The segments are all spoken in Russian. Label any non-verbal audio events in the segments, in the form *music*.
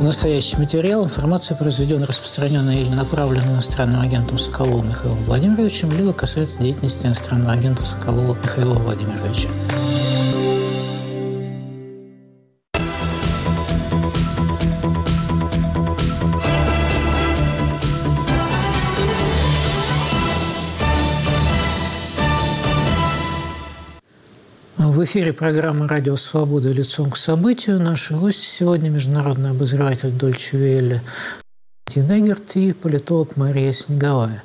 Настоящий материал, информация, произведенная, распространенная или направленная иностранным агентом Соколовым Михаилом Владимировичем, либо касается деятельности иностранного агента Соколова Михаила Владимировича. Эфире программы «Радио Свобода. Лицом к событию». Наши гости сегодня – международный обозреватель Дольче Велли Негерт и политолог Мария Снеговая.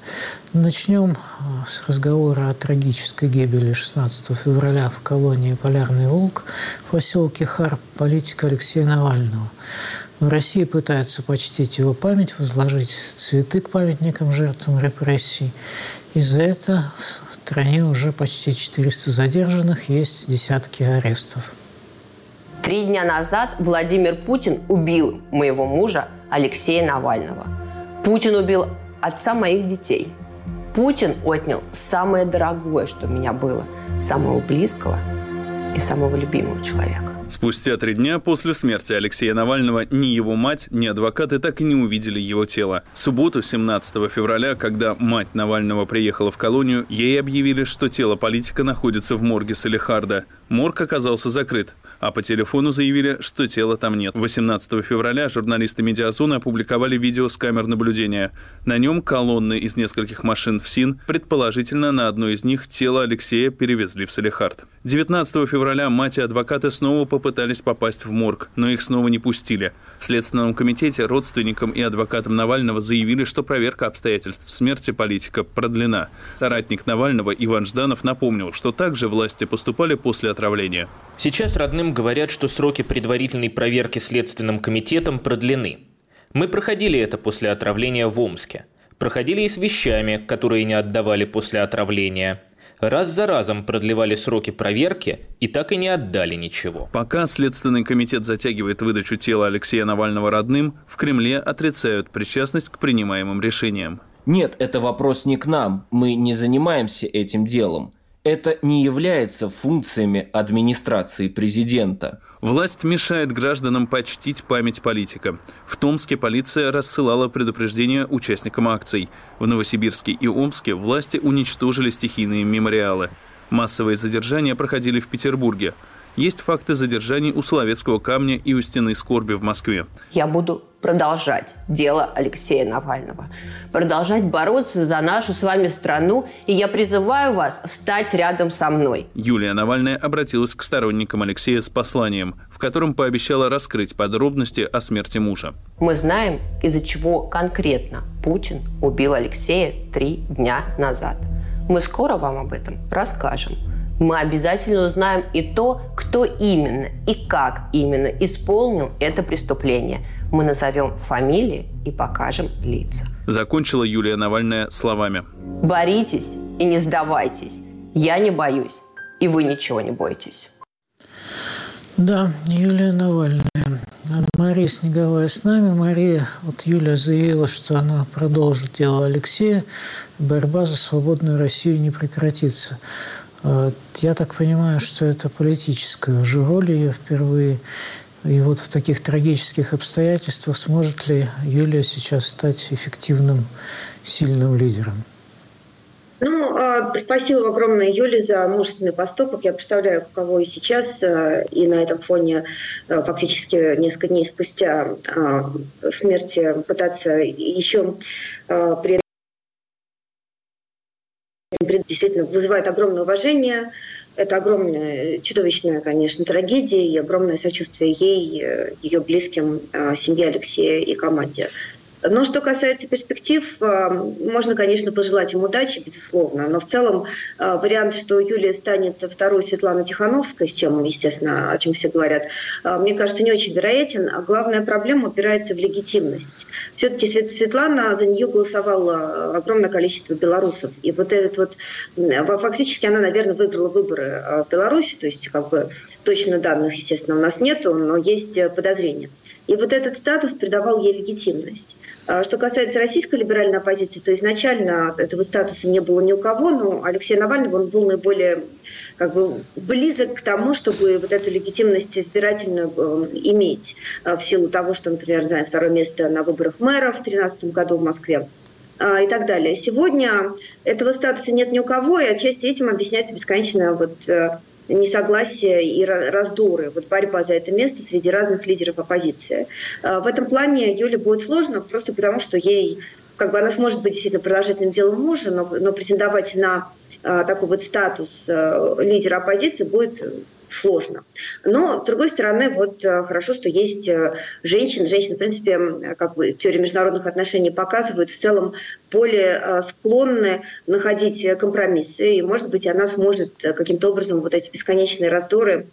Начнем а, с разговора о трагической гибели 16 февраля в колонии «Полярный волк» в поселке Харп политика Алексея Навального. В России пытаются почтить его память, возложить цветы к памятникам жертвам репрессий. И за это стране уже почти 400 задержанных, есть десятки арестов. Три дня назад Владимир Путин убил моего мужа Алексея Навального. Путин убил отца моих детей. Путин отнял самое дорогое, что у меня было, самого близкого и самого любимого человека. Спустя три дня после смерти Алексея Навального ни его мать, ни адвокаты так и не увидели его тело. В субботу, 17 февраля, когда мать Навального приехала в колонию, ей объявили, что тело политика находится в морге Салихарда. Морг оказался закрыт а по телефону заявили, что тела там нет. 18 февраля журналисты «Медиазоны» опубликовали видео с камер наблюдения. На нем колонны из нескольких машин в СИН, предположительно, на одной из них тело Алексея перевезли в Салихард. 19 февраля мать и адвокаты снова попытались попасть в морг, но их снова не пустили. В Следственном комитете родственникам и адвокатам Навального заявили, что проверка обстоятельств смерти политика продлена. Соратник Навального Иван Жданов напомнил, что также власти поступали после отравления. Сейчас родным говорят, что сроки предварительной проверки Следственным комитетом продлены. Мы проходили это после отравления в Омске. Проходили и с вещами, которые не отдавали после отравления – раз за разом продлевали сроки проверки и так и не отдали ничего. Пока Следственный комитет затягивает выдачу тела Алексея Навального родным, в Кремле отрицают причастность к принимаемым решениям. Нет, это вопрос не к нам, мы не занимаемся этим делом. Это не является функциями администрации президента. Власть мешает гражданам почтить память политика. В Томске полиция рассылала предупреждения участникам акций. В Новосибирске и Омске власти уничтожили стихийные мемориалы. Массовые задержания проходили в Петербурге. Есть факты задержаний у Соловецкого камня и у Стены скорби в Москве. Я буду продолжать дело Алексея Навального, продолжать бороться за нашу с вами страну, и я призываю вас встать рядом со мной. Юлия Навальная обратилась к сторонникам Алексея с посланием, в котором пообещала раскрыть подробности о смерти мужа. Мы знаем, из-за чего конкретно Путин убил Алексея три дня назад. Мы скоро вам об этом расскажем мы обязательно узнаем и то, кто именно и как именно исполнил это преступление. Мы назовем фамилии и покажем лица. Закончила Юлия Навальная словами. Боритесь и не сдавайтесь. Я не боюсь, и вы ничего не бойтесь. Да, Юлия Навальная. Мария Снеговая с нами. Мария, вот Юлия заявила, что она продолжит дело Алексея. Борьба за свободную Россию не прекратится. А, я так понимаю, что это политическая уже ее впервые. И вот в таких трагических обстоятельствах сможет ли Юлия сейчас стать эффективным, сильным лидером? Ну, а, спасибо огромное Юле за мужественный поступок. Я представляю, кого и сейчас, а, и на этом фоне фактически несколько дней спустя смерти пытаться еще при действительно вызывает огромное уважение. Это огромная, чудовищная, конечно, трагедия и огромное сочувствие ей, э, ее близким, э, семье Алексея и команде. Но что касается перспектив, э, можно, конечно, пожелать им удачи, безусловно. Но в целом вариант, что Юлия станет второй Светланой Тихановской, с чем, естественно, о чем все говорят, мне кажется, не очень вероятен. А главная проблема упирается в легитимность все-таки Светлана, за нее голосовало огромное количество белорусов. И вот этот вот, фактически она, наверное, выиграла выборы э, в Беларуси, то есть как бы точно данных, естественно, у нас нету, но есть э, подозрения. И вот этот статус придавал ей легитимность. А что касается российской либеральной оппозиции, то изначально этого статуса не было ни у кого, но Алексей Навальный он был наиболее как бы, близок к тому, чтобы вот эту легитимность избирательную э, иметь э, в силу того, что, например, занял второе место на выборах мэра в 2013 году в Москве э, и так далее. Сегодня этого статуса нет ни у кого, и отчасти этим объясняется бесконечная вот э, несогласия и раздоры, вот борьба за это место среди разных лидеров оппозиции. А, в этом плане Юле будет сложно, просто потому что ей, как бы она сможет быть действительно продолжительным делом мужа, но, но претендовать на а, такой вот статус а, лидера оппозиции будет сложно. Но, с другой стороны, вот э, хорошо, что есть э, женщины. Женщины, в принципе, как бы теория международных отношений показывает, в целом более э, склонны находить компромиссы. И, может быть, она сможет каким-то образом вот эти бесконечные раздоры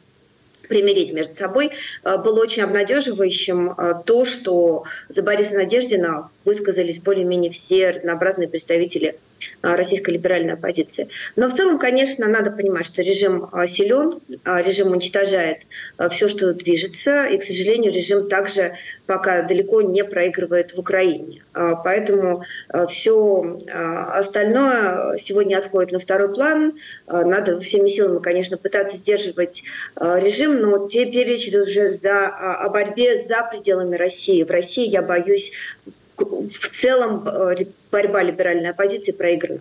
примирить между собой. Было очень обнадеживающим то, что за Бориса Надеждина высказались более-менее все разнообразные представители российской либеральной оппозиции. Но в целом, конечно, надо понимать, что режим а, силен, а, режим уничтожает все, что движется, и, к сожалению, режим также пока далеко не проигрывает в Украине. Поэтому все остальное сегодня отходит на второй план. Надо всеми силами, конечно, пытаться сдерживать режим, но теперь речь идет уже за, о борьбе за пределами России. В России, я боюсь, в целом э, борьба либеральной оппозиции проиграна.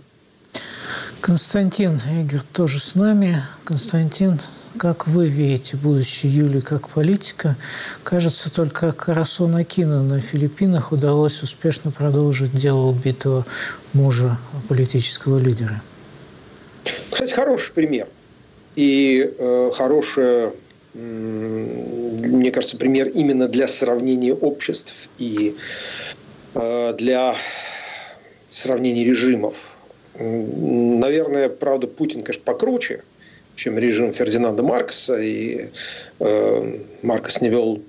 Константин Игорь тоже с нами. Константин, как вы видите будущее Юли как политика? Кажется, только Карасу Акина на Филиппинах удалось успешно продолжить дело убитого мужа политического лидера. Кстати, хороший пример. И э, хороший, э, мне кажется, пример именно для сравнения обществ и для сравнения режимов. Наверное, правда, Путин, конечно, покруче, чем режим Фердинанда Маркоса. И э, Маркос не вел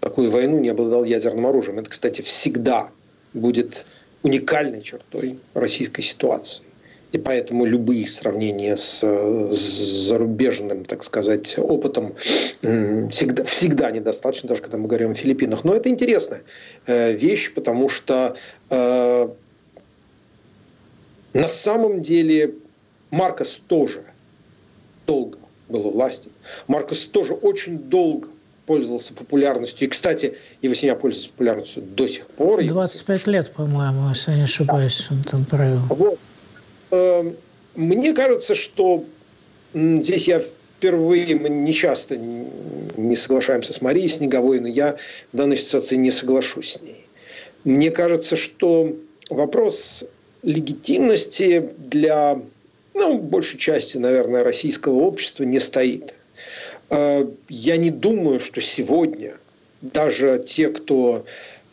такую войну, не обладал ядерным оружием. Это, кстати, всегда будет уникальной чертой российской ситуации. И поэтому любые сравнения с, с зарубежным, так сказать, опытом всегда, всегда недостаточно, даже когда мы говорим о Филиппинах. Но это интересная э, вещь, потому что э, на самом деле Маркос тоже долго был у власти. Маркос тоже очень долго пользовался популярностью. И, кстати, его семья пользуется популярностью до сих пор. 25 лет, по-моему, если я не ошибаюсь, он там правил. Вот. Эм, мне кажется, что здесь я впервые, мы не часто не соглашаемся с Марией Снеговой, но я в данной ситуации не соглашусь с ней. Мне кажется, что вопрос легитимности для ну, большей части, наверное, российского общества не стоит. Э, я не думаю, что сегодня даже те, кто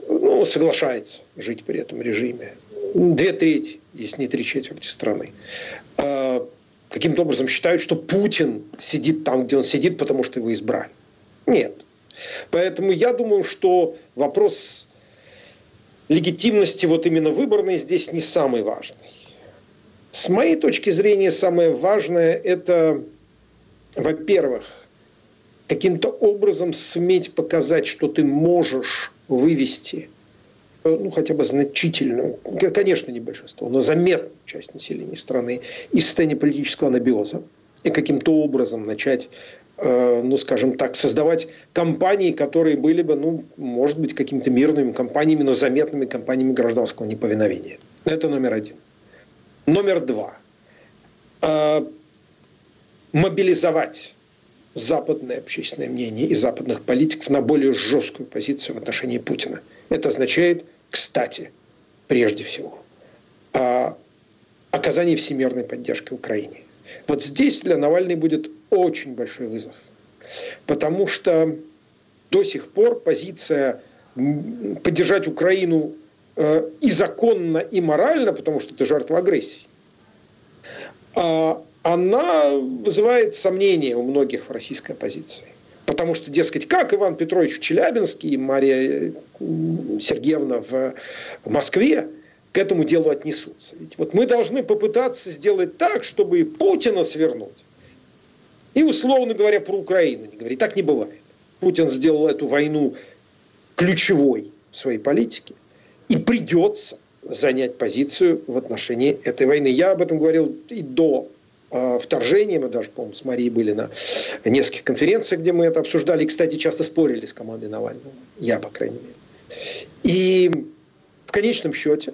ну, соглашается жить при этом режиме, две трети, если не три четверти страны, а, каким-то образом считают, что Путин сидит там, где он сидит, потому что его избрали. Нет. Поэтому я думаю, что вопрос легитимности вот именно выборной здесь не самый важный. С моей точки зрения, самое важное – это, во-первых, каким-то образом суметь показать, что ты можешь вывести ну, хотя бы значительную, конечно, не большинство, но заметную часть населения страны из состояния политического анабиоза и каким-то образом начать э, ну, скажем так, создавать компании, которые были бы, ну, может быть, какими-то мирными компаниями, но заметными компаниями гражданского неповиновения. Это номер один. Номер два. Э, мобилизовать западное общественное мнение и западных политиков на более жесткую позицию в отношении Путина. Это означает кстати, прежде всего, о оказании всемирной поддержки Украине. Вот здесь для Навальной будет очень большой вызов. Потому что до сих пор позиция поддержать Украину э, и законно, и морально, потому что это жертва агрессии, а она вызывает сомнения у многих в российской оппозиции. Потому что, дескать, как Иван Петрович в Челябинске и Мария Сергеевна в Москве к этому делу отнесутся. Ведь вот мы должны попытаться сделать так, чтобы и Путина свернуть. И, условно говоря, про Украину не говорить. Так не бывает. Путин сделал эту войну ключевой в своей политике, и придется занять позицию в отношении этой войны. Я об этом говорил и до э, вторжения. Мы даже, по-моему, с Марией были на нескольких конференциях, где мы это обсуждали. И, кстати, часто спорили с командой Навального. Я, по крайней мере. И в конечном счете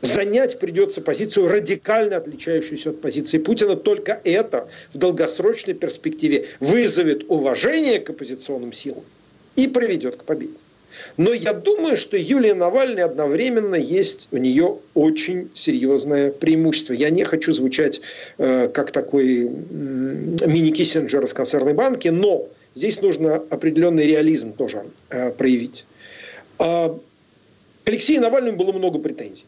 занять придется позицию, радикально отличающуюся от позиции Путина. Только это в долгосрочной перспективе вызовет уважение к оппозиционным силам и приведет к победе. Но я думаю, что Юлия Навальная одновременно есть у нее очень серьезное преимущество. Я не хочу звучать э, как такой э, мини-Киссинджер из концерной банки, но здесь нужно определенный реализм тоже э, проявить. Э, Алексею Навальному было много претензий.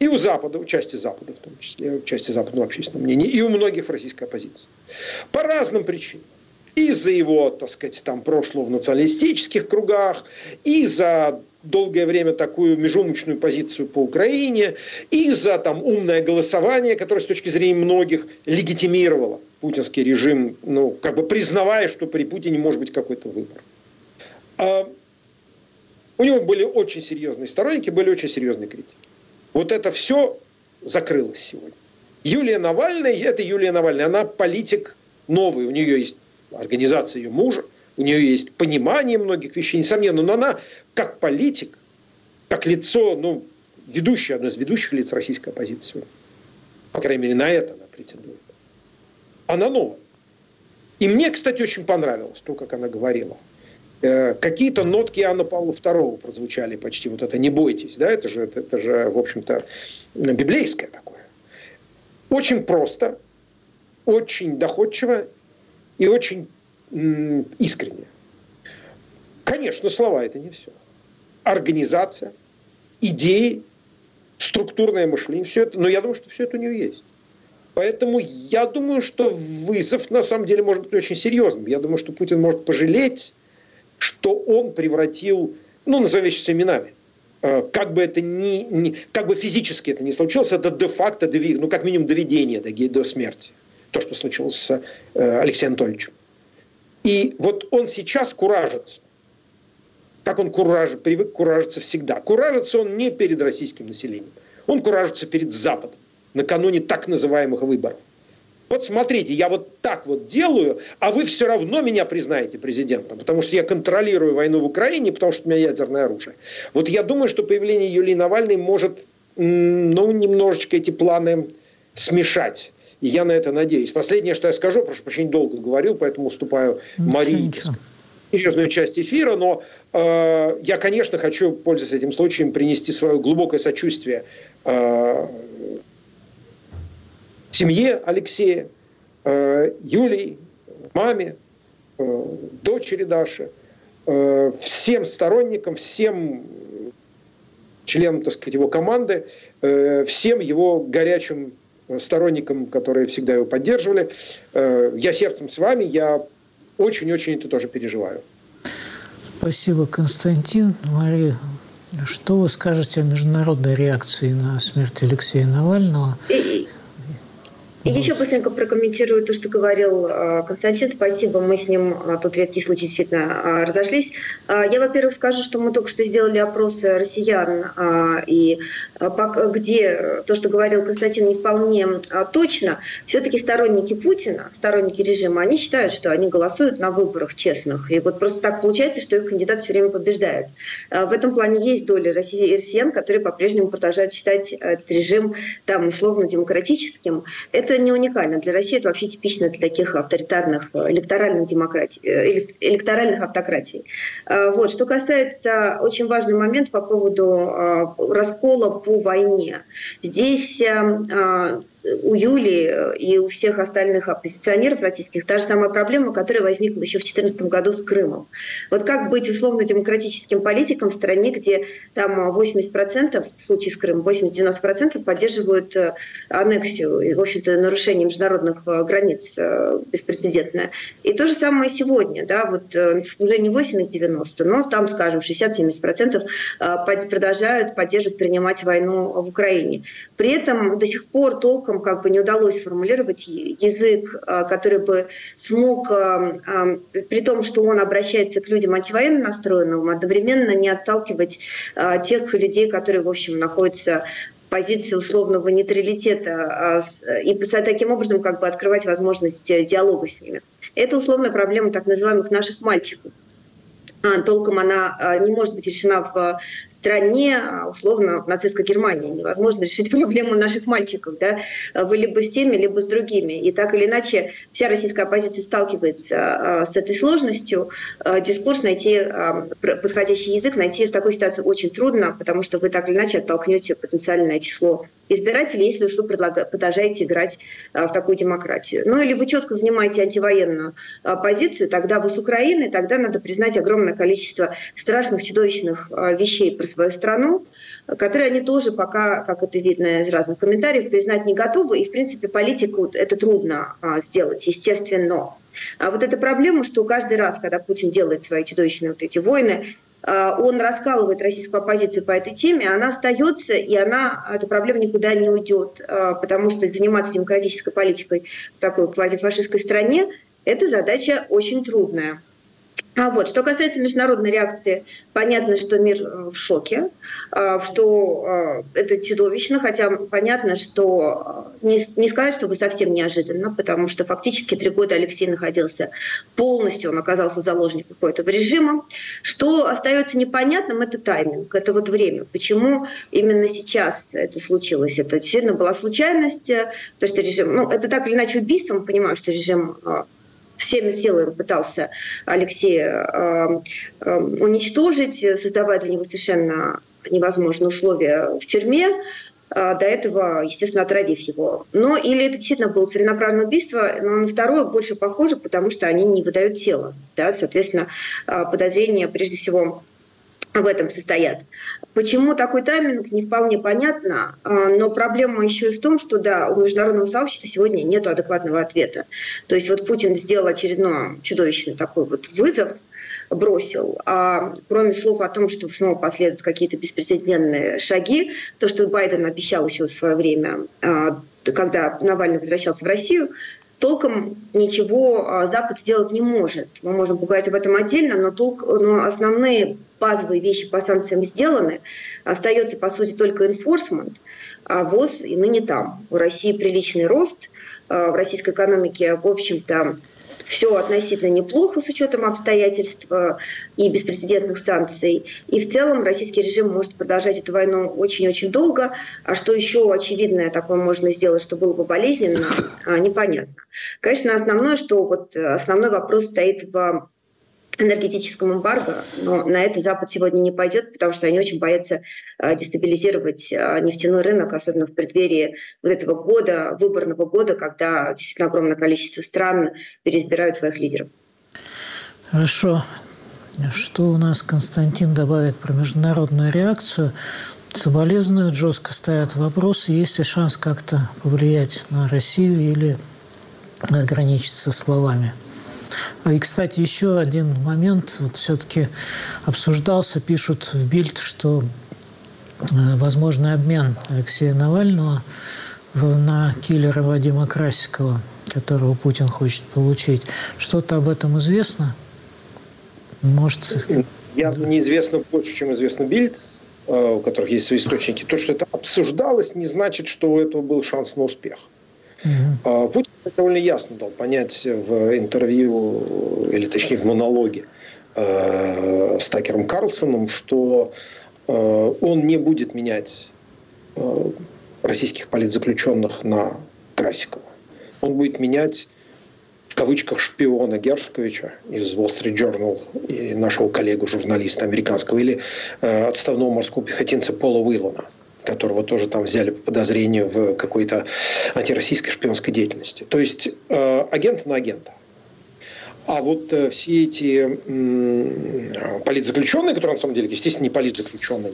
И у Запада, у части Запада в том числе, у части западного общественного мнения, и у многих в российской оппозиции. По разным причинам. И за его, так сказать, там прошлого в националистических кругах, и за долгое время такую межумочную позицию по Украине, и за там умное голосование, которое с точки зрения многих легитимировало путинский режим, ну, как бы признавая, что при Путине может быть какой-то выбор. А у него были очень серьезные сторонники, были очень серьезные критики. Вот это все закрылось сегодня. Юлия Навальная, это Юлия Навальная, она политик новый, у нее есть организация ее мужа, у нее есть понимание многих вещей, несомненно, но она как политик, как лицо, ну, ведущее, одно из ведущих лиц российской оппозиции, по крайней мере, на это она претендует. Она новая. И мне, кстати, очень понравилось то, как она говорила. Э, какие-то нотки Анна Павла II прозвучали почти. Вот это «не бойтесь». Да? Это, же, это, это же, в общем-то, библейское такое. Очень просто, очень доходчиво и очень искренне. Конечно, слова – это не все. Организация, идеи, структурное мышление, все это, но я думаю, что все это у нее есть. Поэтому я думаю, что вызов на самом деле может быть очень серьезным. Я думаю, что Путин может пожалеть что он превратил, ну, назовем вещи именами, э, как бы это ни, ни, как бы физически это не случилось, это де-факто, ну, как минимум, доведение до, до смерти. То, что случилось с э, Алексеем Анатольевичем. И вот он сейчас куражится. Как он кураж, привык куражиться всегда. Куражится он не перед российским населением. Он куражится перед Западом накануне так называемых выборов вот смотрите, я вот так вот делаю, а вы все равно меня признаете президентом, потому что я контролирую войну в Украине, потому что у меня ядерное оружие. Вот я думаю, что появление Юлии Навальной может, ну, немножечко эти планы смешать. И я на это надеюсь. Последнее, что я скажу, прошу прощения, долго говорил, поэтому уступаю Марии серьезную часть эфира, но э, я, конечно, хочу, пользуясь этим случаем, принести свое глубокое сочувствие э, семье Алексея, э, Юлии, маме, э, дочери Даши, э, всем сторонникам, всем членам, так сказать, его команды, всем его горячим сторонникам, которые всегда его поддерживали. Я сердцем с вами, я очень-очень это тоже переживаю. Спасибо, Константин. Мария, что вы скажете о международной реакции на смерть Алексея Навального? И еще быстренько прокомментирую то, что говорил э, Константин. Спасибо, мы с ним, э, тут редкий случай действительно э, разошлись. Я, во-первых, скажу, что мы только что сделали опросы россиян, и где то, что говорил Константин, не вполне точно. Все-таки сторонники Путина, сторонники режима, они считают, что они голосуют на выборах честных. И вот просто так получается, что их кандидат все время побеждает. В этом плане есть доля россиян, которые по-прежнему продолжают считать этот режим там условно-демократическим. Это не уникально. Для России это вообще типично для таких авторитарных э, электоральных демократий, э, электоральных автократий. Э, вот. Что касается очень важный момент по поводу раскола по войне. Здесь у Юли и у всех остальных оппозиционеров российских та же самая проблема, которая возникла еще в 2014 году с Крымом. Вот как быть условно-демократическим политиком в стране, где там 80% в случае с Крымом, 80-90% поддерживают э, аннексию и, в общем-то, нарушение международных э, границ э, беспрецедентное. И то же самое сегодня, да, вот уже не 80-90, но там, скажем, 60-70% продолжают поддерживать, принимать войну в Украине. При этом до сих пор толком которому как бы не удалось сформулировать язык, который бы смог, при том, что он обращается к людям антивоенно настроенным, одновременно не отталкивать тех людей, которые, в общем, находятся позиции условного нейтралитета и таким образом как бы открывать возможность диалога с ними. Это условная проблема так называемых наших мальчиков. А, толком она не может быть решена в стране, а, условно, в нацистской Германии. Невозможно решить *laughs* проблему наших мальчиков, да, вы либо с теми, либо с другими. И так или иначе вся российская оппозиция сталкивается с этой сложностью. Дискурс найти, подходящий язык найти в такой ситуации очень трудно, потому что вы так или иначе оттолкнете потенциальное число избирателей, если вы продолжаете играть в такую демократию. Ну или вы четко занимаете антивоенную позицию, тогда вы с Украины, тогда надо признать огромное количество страшных, чудовищных вещей свою страну, которые они тоже пока, как это видно из разных комментариев, признать не готовы. И, в принципе, политику это трудно а, сделать, естественно. А вот эта проблема, что каждый раз, когда Путин делает свои чудовищные вот эти войны, а, он раскалывает российскую оппозицию по этой теме, она остается, и она, эта проблема никуда не уйдет, а, потому что заниматься демократической политикой в такой квазифашистской стране – это задача очень трудная. А вот, что касается международной реакции, понятно, что мир э, в шоке, э, что э, это чудовищно, хотя понятно, что не, не сказать, чтобы совсем неожиданно, потому что фактически три года Алексей находился полностью, он оказался заложником какого-то режима. Что остается непонятным, это тайминг, это вот время. Почему именно сейчас это случилось? Это действительно была случайность, то что режим, ну, это так или иначе убийство, мы понимаем, что режим всеми силами пытался Алексей э, э, уничтожить, создавая для него совершенно невозможные условия в тюрьме, э, до этого, естественно, отравив его. Но или это действительно было целенаправленное убийство, но на второе больше похоже, потому что они не выдают тело. Да? Соответственно, подозрения, прежде всего, в этом состоят. Почему такой тайминг, не вполне понятно, а, но проблема еще и в том, что да, у международного сообщества сегодня нет адекватного ответа. То есть вот Путин сделал очередной чудовищный такой вот вызов, бросил. А кроме слов о том, что снова последуют какие-то беспрецедентные шаги, то, что Байден обещал еще в свое время, а, когда Навальный возвращался в Россию, толком ничего а, Запад сделать не может. Мы можем поговорить об этом отдельно, но, толк, но основные базовые вещи по санкциям сделаны. Остается, по сути, только enforcement, а ВОЗ и ныне там. У России приличный рост, а, в российской экономике, в общем-то, все относительно неплохо с учетом обстоятельств э, и беспрецедентных санкций. И в целом российский режим может продолжать эту войну очень-очень долго. А что еще очевидное такое можно сделать, что было бы болезненно, а, непонятно. Конечно, основное, что вот э, основной вопрос стоит в энергетическом эмбарго, но на это Запад сегодня не пойдет, потому что они очень боятся э, дестабилизировать э, нефтяной рынок, особенно в преддверии вот этого года, выборного года, когда действительно огромное количество стран переизбирают своих лидеров. Хорошо. Что у нас Константин добавит про международную реакцию? Соболезнуют, жестко ставят вопросы, есть ли шанс как-то повлиять на Россию или ограничиться словами – и, кстати, еще один момент вот все-таки обсуждался, пишут в Бильд, что э, возможный обмен Алексея Навального на киллера Вадима Красикова, которого Путин хочет получить. Что-то об этом известно? Может... Я неизвестно больше, чем известно Бильд, э, у которых есть свои источники. То, что это обсуждалось, не значит, что у этого был шанс на успех. Угу. Путин кстати, довольно ясно дал понять в интервью, или точнее в монологе э, с Такером Карлсоном, что э, он не будет менять э, российских политзаключенных на Красикова. Он будет менять в кавычках шпиона Гершковича из Wall Street Journal и нашего коллегу, журналиста американского, или э, отставного морского пехотинца Пола Уиллана – которого тоже там взяли по подозрению в какой-то антироссийской шпионской деятельности. То есть э, агент на агента. А вот э, все эти э, политзаключенные, которые на самом деле, естественно, не политзаключенные,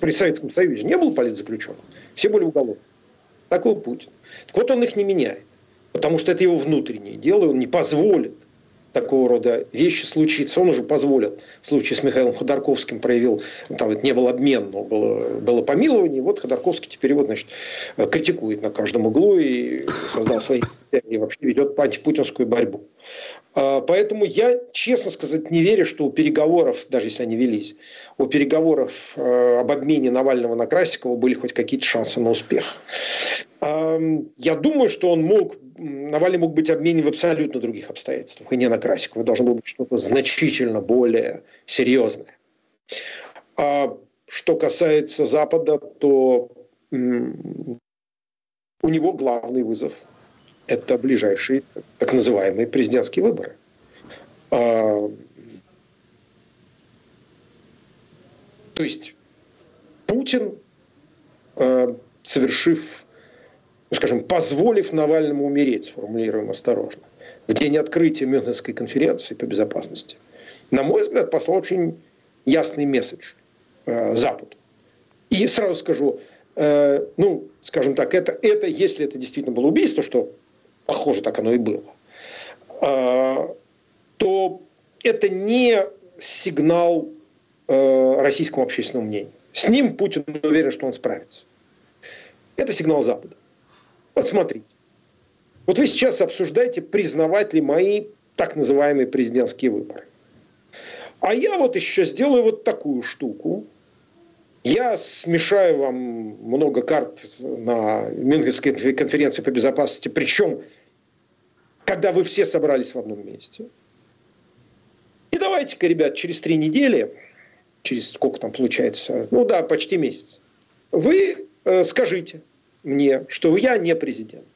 при Советском Союзе не было политзаключенных, все были уголовные. Такой Путин. Так вот он их не меняет, потому что это его внутреннее дело, он не позволит такого рода вещи случиться. Он уже позволил. В случае с Михаилом Ходорковским проявил, там это не был обмен, но было, было помилование. Вот Ходорковский теперь его, значит, критикует на каждом углу и создал свои и вообще ведет антипутинскую борьбу. А, поэтому я, честно сказать, не верю, что у переговоров, даже если они велись, у переговоров э, об обмене Навального на Красикова были хоть какие-то шансы на успех. Я думаю, что он мог, Навальный мог быть обменен в абсолютно других обстоятельствах, и не на Красикова. Должно было быть что-то значительно более серьезное. А что касается Запада, то у него главный вызов – это ближайшие так называемые президентские выборы. А, то есть Путин, а, совершив, скажем, позволив Навальному умереть, сформулируем осторожно, в день открытия Мюнхенской конференции по безопасности, на мой взгляд, послал очень ясный месседж э, Западу. И сразу скажу, э, ну, скажем так, это, это, если это действительно было убийство, что похоже, так оно и было, а, то это не сигнал э, российскому общественному мнению. С ним Путин уверен, что он справится. Это сигнал Запада. Вот смотрите. Вот вы сейчас обсуждаете, признавать ли мои так называемые президентские выборы. А я вот еще сделаю вот такую штуку. Я смешаю вам много карт на Мюнхенской конференции по безопасности, причем когда вы все собрались в одном месте. И давайте-ка, ребят, через три недели, через сколько там получается, ну да, почти месяц, вы э, скажите мне, что я не президент.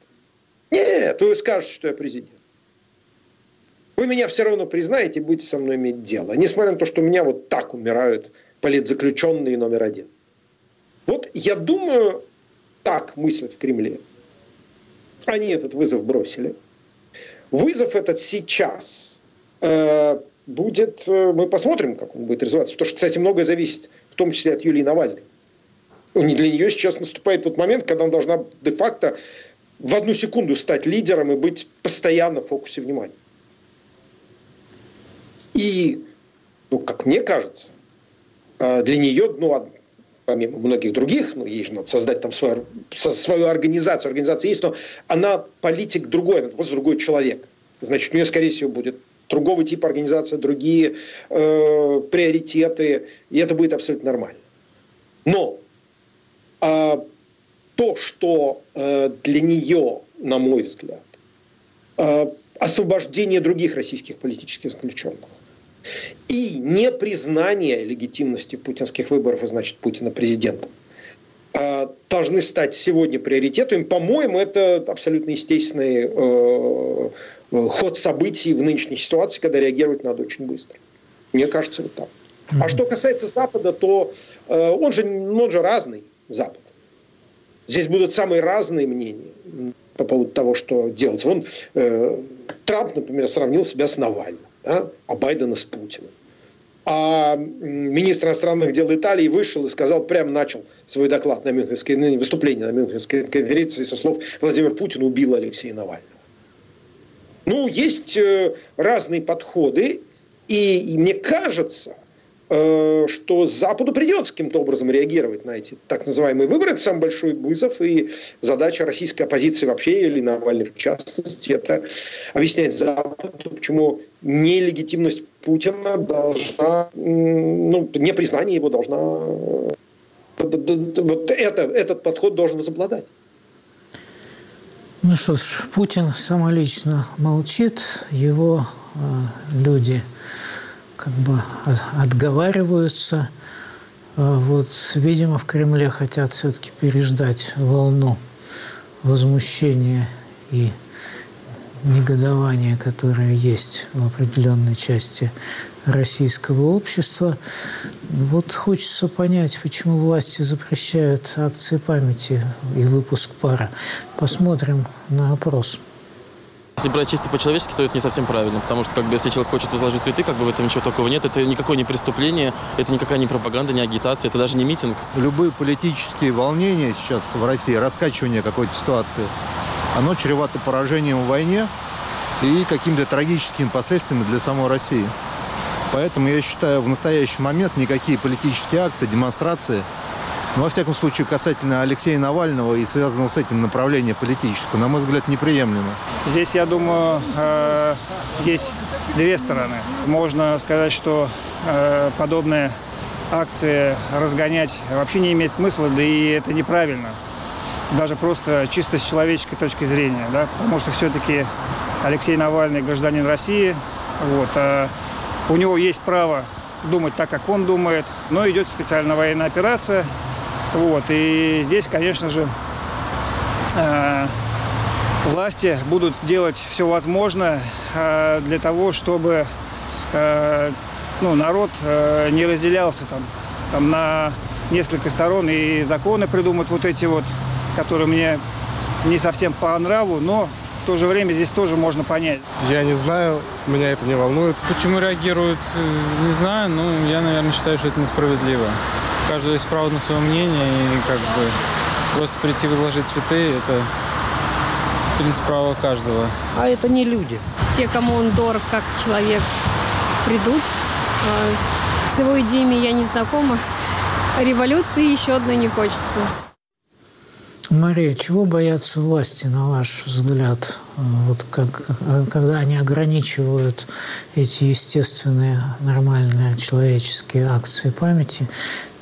Нет, вы скажете, что я президент. Вы меня все равно признаете и будете со мной иметь дело. Несмотря на то, что у меня вот так умирают политзаключенные номер один. Вот я думаю, так мыслят в Кремле. Они этот вызов бросили. Вызов этот сейчас э, будет, э, мы посмотрим, как он будет развиваться. Потому что, кстати, многое зависит, в том числе от Юлии Навальной. Ну, для нее сейчас наступает тот момент, когда она должна де-факто в одну секунду стать лидером и быть постоянно в фокусе внимания. И, ну, как мне кажется, э, для нее, ну, помимо многих других, ну, ей же надо создать там свою, свою организацию, организация есть, но она политик другой, она просто другой человек. Значит, у нее, скорее всего, будет другого типа организация, другие э, приоритеты, и это будет абсолютно нормально. Но то, что э, для нее, на мой взгляд, э, освобождение других российских политических заключенных, и непризнание легитимности путинских выборов, и значит Путина президентом, а, должны стать сегодня приоритетом. По-моему, это абсолютно естественный э, э, ход событий в нынешней ситуации, когда реагировать надо очень быстро. Мне кажется, вот так. А что касается Запада, то э, он, же, он же разный, Запад. Здесь будут самые разные мнения по поводу того, что делать. Вон э, Трамп, например, сравнил себя с Навальным да, а Байдена с Путиным. А министр иностранных дел Италии вышел и сказал, прямо начал свой доклад на Мюнхенской, выступление на Мюнхенской конференции со слов «Владимир Путин убил Алексея Навального». Ну, есть э, разные подходы, и, и мне кажется, что Западу придется каким-то образом реагировать на эти так называемые выборы. Это самый большой вызов и задача российской оппозиции вообще, или Навальный в частности, это объяснять Западу, почему нелегитимность Путина должна, ну, непризнание его должна, вот это, этот подход должен возобладать. Ну что ж, Путин самолично молчит, его э, люди – как бы отговариваются. А вот, видимо, в Кремле хотят все-таки переждать волну возмущения и негодования, которое есть в определенной части российского общества. Вот хочется понять, почему власти запрещают акции памяти и выпуск пара. Посмотрим на опрос. Если брать чисто по-человечески, то это не совсем правильно, потому что как бы, если человек хочет возложить цветы, как бы в этом ничего такого нет, это никакое не преступление, это никакая не пропаганда, не агитация, это даже не митинг. Любые политические волнения сейчас в России, раскачивание какой-то ситуации, оно чревато поражением в войне, и какими-то трагическими последствиями для самой России. Поэтому я считаю, в настоящий момент никакие политические акции, демонстрации, ну, во всяком случае, касательно Алексея Навального и связанного с этим направления политического, на мой взгляд, неприемлемо. Здесь, я думаю, э, есть две стороны. Можно сказать, что э, подобные акции разгонять вообще не имеет смысла, да и это неправильно. Даже просто чисто с человеческой точки зрения, да, потому что все-таки Алексей Навальный гражданин России, вот, а у него есть право думать так, как он думает, но идет специальная военная операция, вот, и здесь, конечно же, э, власти будут делать все возможное э, для того, чтобы э, ну, народ э, не разделялся там, там на несколько сторон и законы придумают вот эти вот, которые мне не совсем по нраву, но в то же время здесь тоже можно понять. Я не знаю, меня это не волнует. Почему реагируют, не знаю, но я, наверное, считаю, что это несправедливо. Каждого есть право на свое мнение, и как бы просто прийти выложить цветы, это в принципе, право каждого. А это не люди. Те, кому он дорог как человек, придут, а, с его идеями я не знакома. Революции еще одной не хочется. Мария, чего боятся власти, на ваш взгляд, вот как, когда они ограничивают эти естественные, нормальные человеческие акции памяти?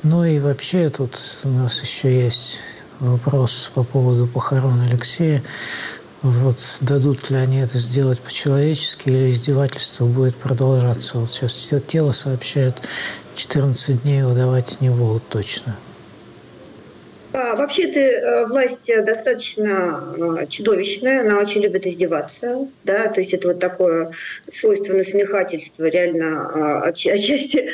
Ну и вообще тут у нас еще есть вопрос по поводу похорон Алексея. Вот дадут ли они это сделать по-человечески или издевательство будет продолжаться? Вот сейчас тело сообщают, 14 дней выдавать не будут точно. А, Вообще-то э, власть достаточно э, чудовищная, она очень любит издеваться, да, то есть это вот такое свойство насмехательства реально а, отчасти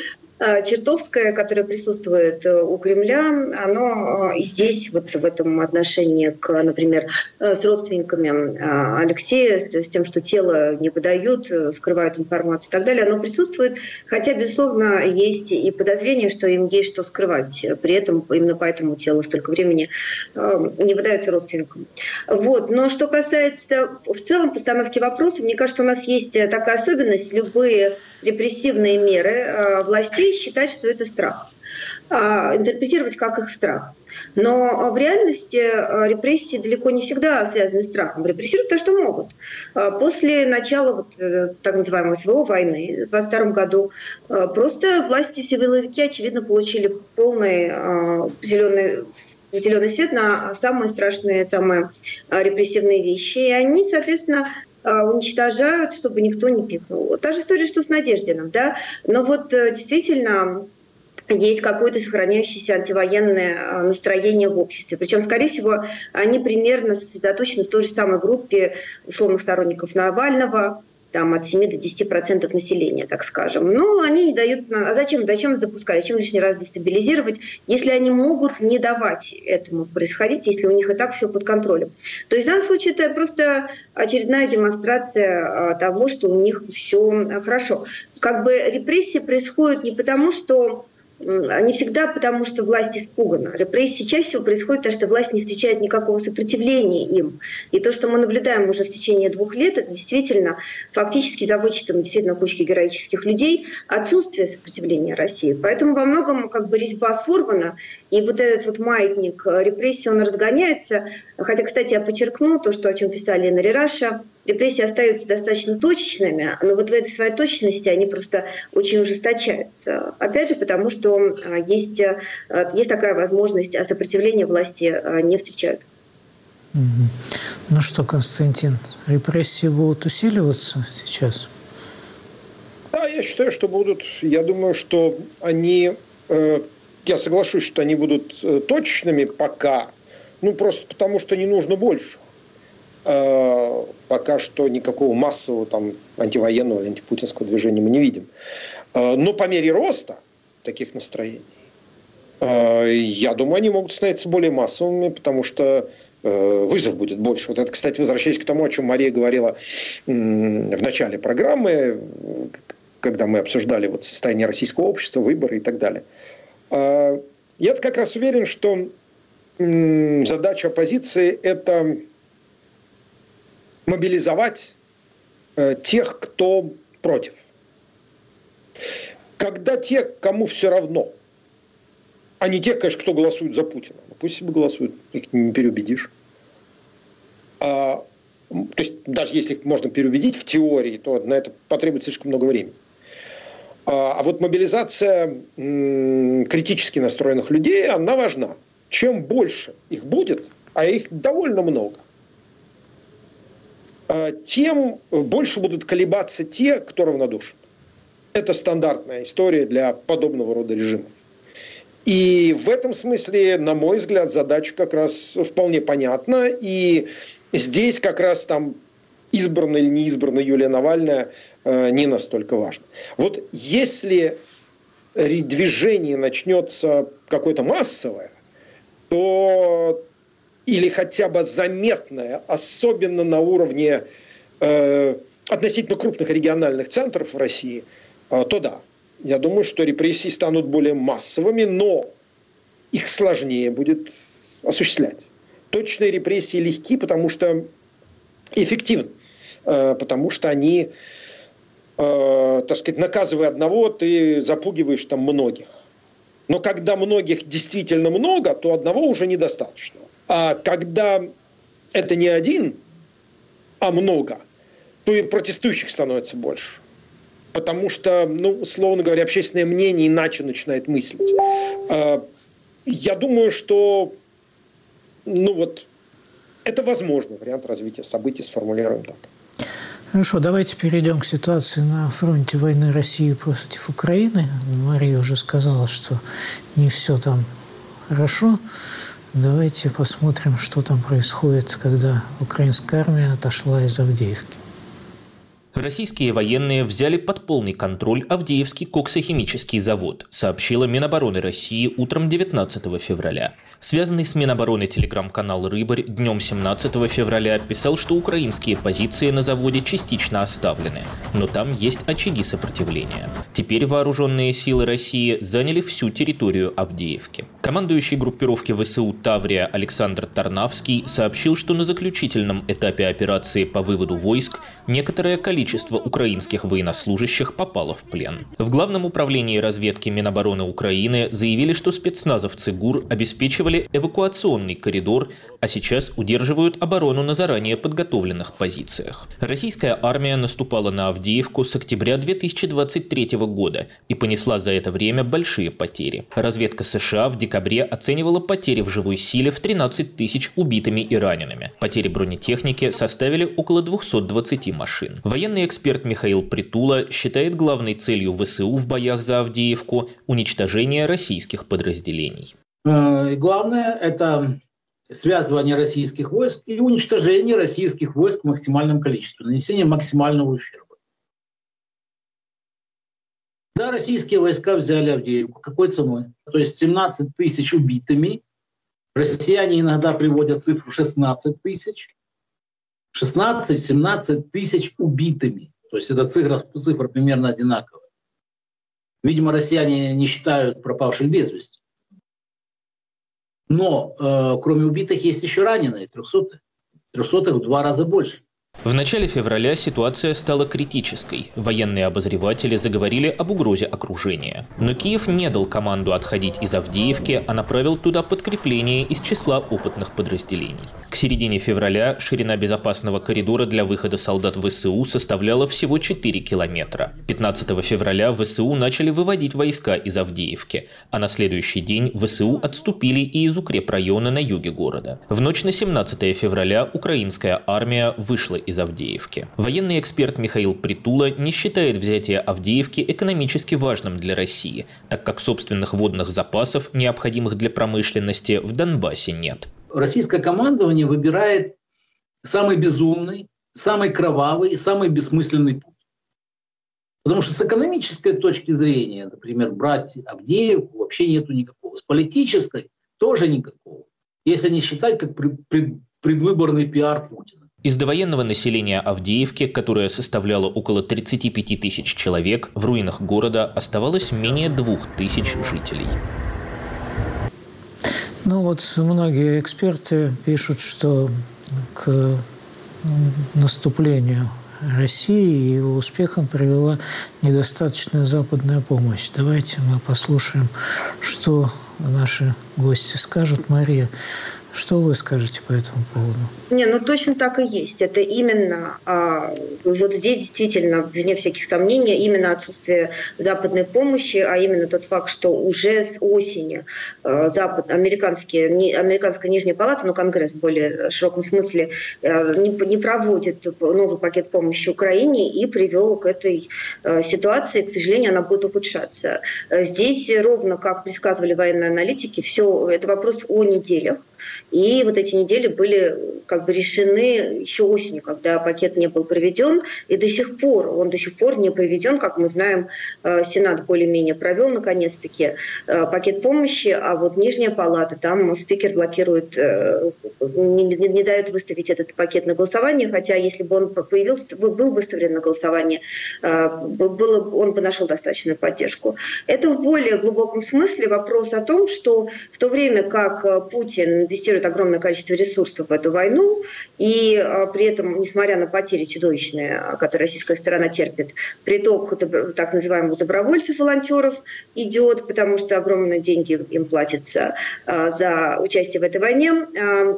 чертовское, которое присутствует э, у Кремля, оно а, и здесь, вот в этом отношении к, например, э, с родственниками а, Алексея, с тем, что тело не выдают, э, скрывают информацию и так далее, оно присутствует, хотя, безусловно, есть и подозрение, что им есть что скрывать. При этом именно поэтому тело столько времени не выдается родственникам. Вот. Но что касается в целом постановки вопроса, мне кажется, у нас есть такая особенность, любые репрессивные меры властей считать, что это страх а, интерпретировать как их страх. Но в реальности а, репрессии далеко не всегда связаны с страхом. Репрессируют то, что могут. А, после начала вот, э, так называемой СВО войны в 22 году просто власти силовики, очевидно, получили полный зеленый зеленый свет на самые страшные, самые репрессивные вещи. И они, соответственно, уничтожают, чтобы никто не пикнул. Та же история, что с Надеждиным, да. Но вот э, действительно есть какое-то сохраняющееся антивоенное а, настроение в обществе. Причем, скорее всего, они примерно сосредоточены в той же самой группе условных сторонников Навального, там от 7 до 10 процентов населения, так скажем. Но они не дают... А зачем, зачем запускать, зачем лишний раз дестабилизировать, если они могут не давать этому происходить, если у них и так все под контролем. То есть в данном случае это просто очередная демонстрация а, того, что у них все хорошо. Как бы репрессии происходят не потому, что не всегда потому, что власть испугана. Репрессии чаще всего происходят, потому что власть не встречает никакого сопротивления им. И то, что мы наблюдаем уже в течение двух лет, это действительно фактически за вычетом действительно кучки героических людей отсутствие сопротивления России. Поэтому во многом как бы резьба сорвана, и вот этот вот маятник репрессий, он разгоняется. Хотя, кстати, я подчеркну то, что, о чем писали Инна Раша, репрессии остаются достаточно точечными, но вот в этой своей точности они просто очень ужесточаются. Опять же, потому что а, есть, а, есть такая возможность, а сопротивления власти а, не встречают. Ну что, Константин, репрессии будут усиливаться сейчас? Да, я считаю, что будут. Я думаю, что они, э, я соглашусь, что они будут э, точечными пока, ну просто потому, что не нужно больше. Э, пока что никакого массового там антивоенного, антипутинского движения мы не видим. Э, но по мере роста таких настроений, э, я думаю, они могут становиться более массовыми, потому что вызов будет больше. Вот это, кстати, возвращаясь к тому, о чем Мария говорила в начале программы, когда мы обсуждали вот состояние российского общества, выборы и так далее. Я как раз уверен, что задача оппозиции – это мобилизовать э, тех, кто против. Когда те, кому все равно, а не те, конечно, кто голосует за Путина. Ну, пусть себе голосуют, их не переубедишь. А, то есть даже если их можно переубедить в теории, то на это потребуется слишком много времени. А, а вот мобилизация м, критически настроенных людей, она важна. Чем больше их будет, а их довольно много, тем больше будут колебаться те, кто равнодушен. Это стандартная история для подобного рода режимов. И в этом смысле, на мой взгляд, задача как раз вполне понятна. И здесь как раз там избрана или не избрана Юлия Навальная э, не настолько важно. Вот если движение начнется какое-то массовое, то или хотя бы заметное, особенно на уровне э, относительно крупных региональных центров в России, э, то да, я думаю, что репрессии станут более массовыми, но их сложнее будет осуществлять. Точные репрессии легки, потому что эффективны, э, потому что они, э, так сказать, наказывая одного, ты запугиваешь там многих. Но когда многих действительно много, то одного уже недостаточно. А когда это не один, а много, то и протестующих становится больше. Потому что, ну, условно говоря, общественное мнение иначе начинает мыслить. А, я думаю, что, ну вот, это возможный вариант развития событий, сформулируем так. Хорошо, давайте перейдем к ситуации на фронте войны России против Украины. Мария уже сказала, что не все там хорошо. Давайте посмотрим, что там происходит, когда украинская армия отошла из Авдеевки. Российские военные взяли под полный контроль Авдеевский коксохимический завод, сообщила Минобороны России утром 19 февраля. Связанный с Минобороны телеграм-канал «Рыбарь» днем 17 февраля писал, что украинские позиции на заводе частично оставлены, но там есть очаги сопротивления. Теперь вооруженные силы России заняли всю территорию Авдеевки. Командующий группировки ВСУ «Таврия» Александр Тарнавский сообщил, что на заключительном этапе операции по выводу войск некоторое количество украинских военнослужащих попало в плен. В Главном управлении разведки Минобороны Украины заявили, что спецназовцы ГУР обеспечивали эвакуационный коридор, а сейчас удерживают оборону на заранее подготовленных позициях. Российская армия наступала на Авдеевку с октября 2023 года и понесла за это время большие потери. Разведка США в декабре оценивала потери в живой силе в 13 тысяч убитыми и ранеными. Потери бронетехники составили около 220 машин. Военный эксперт Михаил Притула считает главной целью ВСУ в боях за Авдеевку уничтожение российских подразделений. Э, и главное – это связывание российских войск и уничтожение российских войск в максимальном количестве, нанесение максимального ущерба. Да, российские войска взяли Авдеевку. Какой ценой? То есть 17 тысяч убитыми. Россияне иногда приводят цифру 16 тысяч. 16-17 тысяч убитыми. То есть эта цифра, цифра примерно одинаковая. Видимо, россияне не считают пропавших без вести. Но э, кроме убитых есть еще раненые, 300 300 в два раза больше. В начале февраля ситуация стала критической. Военные обозреватели заговорили об угрозе окружения. Но Киев не дал команду отходить из Авдеевки, а направил туда подкрепление из числа опытных подразделений. К середине февраля ширина безопасного коридора для выхода солдат ВСУ составляла всего 4 километра. 15 февраля ВСУ начали выводить войска из Авдеевки, а на следующий день ВСУ отступили и из укрепрайона на юге города. В ночь на 17 февраля украинская армия вышла из Авдеевки. Военный эксперт Михаил Притула не считает взятие Авдеевки экономически важным для России, так как собственных водных запасов, необходимых для промышленности, в Донбассе нет. Российское командование выбирает самый безумный, самый кровавый и самый бессмысленный путь. Потому что с экономической точки зрения, например, брать Авдеевку вообще нету никакого. С политической тоже никакого. Если не считать как предвыборный пиар Путина. Из довоенного населения Авдеевки, которое составляло около 35 тысяч человек, в руинах города оставалось менее двух тысяч жителей. Ну вот многие эксперты пишут, что к наступлению России, и его успехом привела недостаточная западная помощь. Давайте мы послушаем, что наши гости скажут. Мария, что вы скажете по этому поводу? Не, ну точно так и есть. Это именно, а, вот здесь действительно, вне всяких сомнений, именно отсутствие западной помощи, а именно тот факт, что уже с осени а, запад, американские, не, американская нижняя палата, но Конгресс в более широком смысле, а, не, не проводит новый пакет помощи Украине и привел к этой а, ситуации. К сожалению, она будет ухудшаться. Здесь ровно, как предсказывали военные аналитики, все это вопрос о неделях. И вот эти недели были как бы решены еще осенью, когда пакет не был проведен, и до сих пор, он до сих пор не проведен, как мы знаем, э, Сенат более-менее провел наконец-таки э, пакет помощи, а вот Нижняя палата, там спикер блокирует, э, не, не, не дает выставить этот пакет на голосование, хотя если бы он появился, был выставлен на голосование, было, он бы нашел достаточную поддержку. Это в более глубоком смысле вопрос о том, что в то время как Путин инвестирует огромное количество ресурсов в эту войну, и а, при этом, несмотря на потери чудовищные, а, которые российская сторона терпит, приток так называемых добровольцев, волонтеров идет, потому что огромные деньги им платятся а, за участие в этой войне.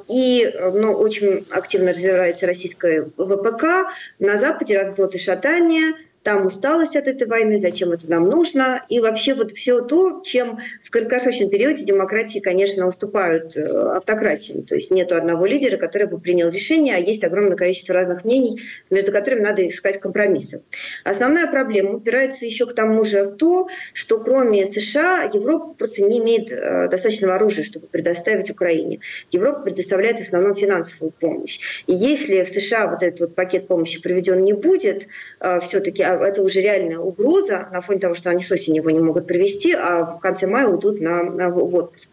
И ну, очень активно развивается российская ВПК. На Западе разброд и шатание – там усталость от этой войны, зачем это нам нужно, и вообще вот все то, чем в краткосрочном периоде демократии, конечно, уступают э, автократиям. То есть нет одного лидера, который бы принял решение, а есть огромное количество разных мнений, между которыми надо искать компромиссы. Основная проблема упирается еще к тому же в то, что кроме США Европа просто не имеет э, достаточного оружия, чтобы предоставить Украине. Европа предоставляет в основном финансовую помощь. И если в США вот этот вот пакет помощи проведен не будет, э, все-таки это уже реальная угроза на фоне того, что они с осени его не могут привести, а в конце мая уйдут на, на в отпуск,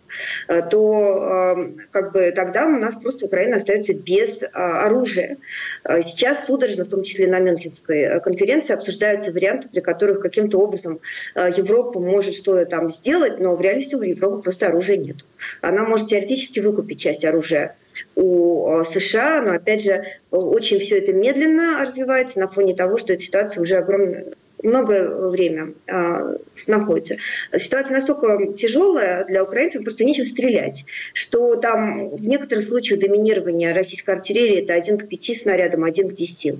э, то э, как бы тогда у нас просто Украина остается без э, оружия. Сейчас судорожно, в том числе на Мюнхенской конференции, обсуждаются варианты, при которых каким-то образом Европа может что-то там сделать, но в реальности у Европы просто оружия нет. Она может теоретически выкупить часть оружия у США, но опять же очень все это медленно развивается на фоне того, что эта ситуация уже огромное многое время э, находится. Ситуация настолько тяжелая для украинцев, просто нечем стрелять, что там в некоторых случаях доминирование российской артиллерии это один к пяти снарядам, один к десяти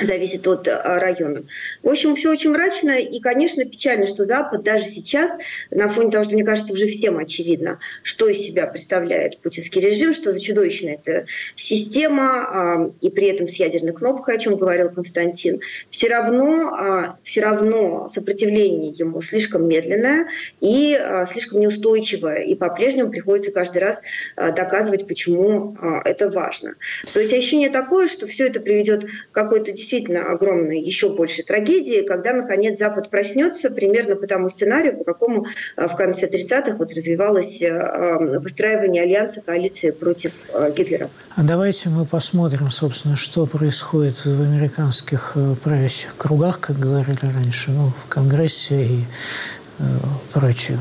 зависит от а, района. В общем, все очень мрачно, и, конечно, печально, что Запад даже сейчас, на фоне того, что, мне кажется, уже всем очевидно, что из себя представляет путинский режим, что за чудовищная эта система, а, и при этом с ядерной кнопкой, о чем говорил Константин, все равно, а, все равно сопротивление ему слишком медленное и слишком неустойчивое, и по-прежнему приходится каждый раз доказывать, почему это важно. То есть ощущение такое, что все это приведет к какой-то действительно огромной, еще большей трагедии, когда, наконец, Запад проснется примерно по тому сценарию, по какому э, в конце 30-х вот развивалось э, э, выстраивание альянса коалиции против Гитлера. А давайте мы посмотрим, собственно, что происходит в американских правящих кругах, как говорили раньше, ну, в Конгрессе и прочее.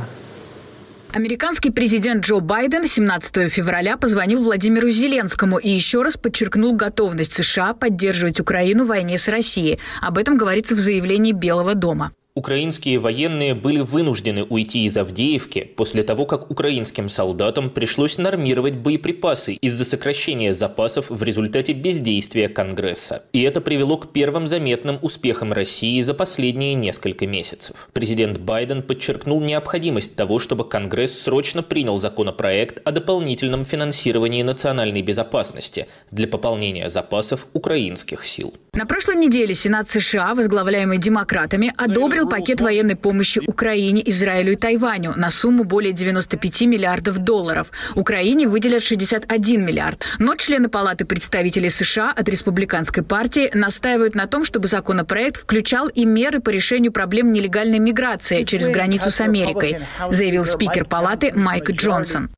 Американский президент Джо Байден 17 февраля позвонил Владимиру Зеленскому и еще раз подчеркнул готовность США поддерживать Украину в войне с Россией. Об этом говорится в заявлении Белого дома. Украинские военные были вынуждены уйти из Авдеевки после того, как украинским солдатам пришлось нормировать боеприпасы из-за сокращения запасов в результате бездействия Конгресса. И это привело к первым заметным успехам России за последние несколько месяцев. Президент Байден подчеркнул необходимость того, чтобы Конгресс срочно принял законопроект о дополнительном финансировании национальной безопасности для пополнения запасов украинских сил. На прошлой неделе Сенат США, возглавляемый демократами, одобрил пакет военной помощи Украине, Израилю и Тайваню на сумму более 95 миллиардов долларов. Украине выделят 61 миллиард. Но члены Палаты представителей США от республиканской партии настаивают на том, чтобы законопроект включал и меры по решению проблем нелегальной миграции через границу с Америкой, заявил спикер Палаты Майк Джонсон.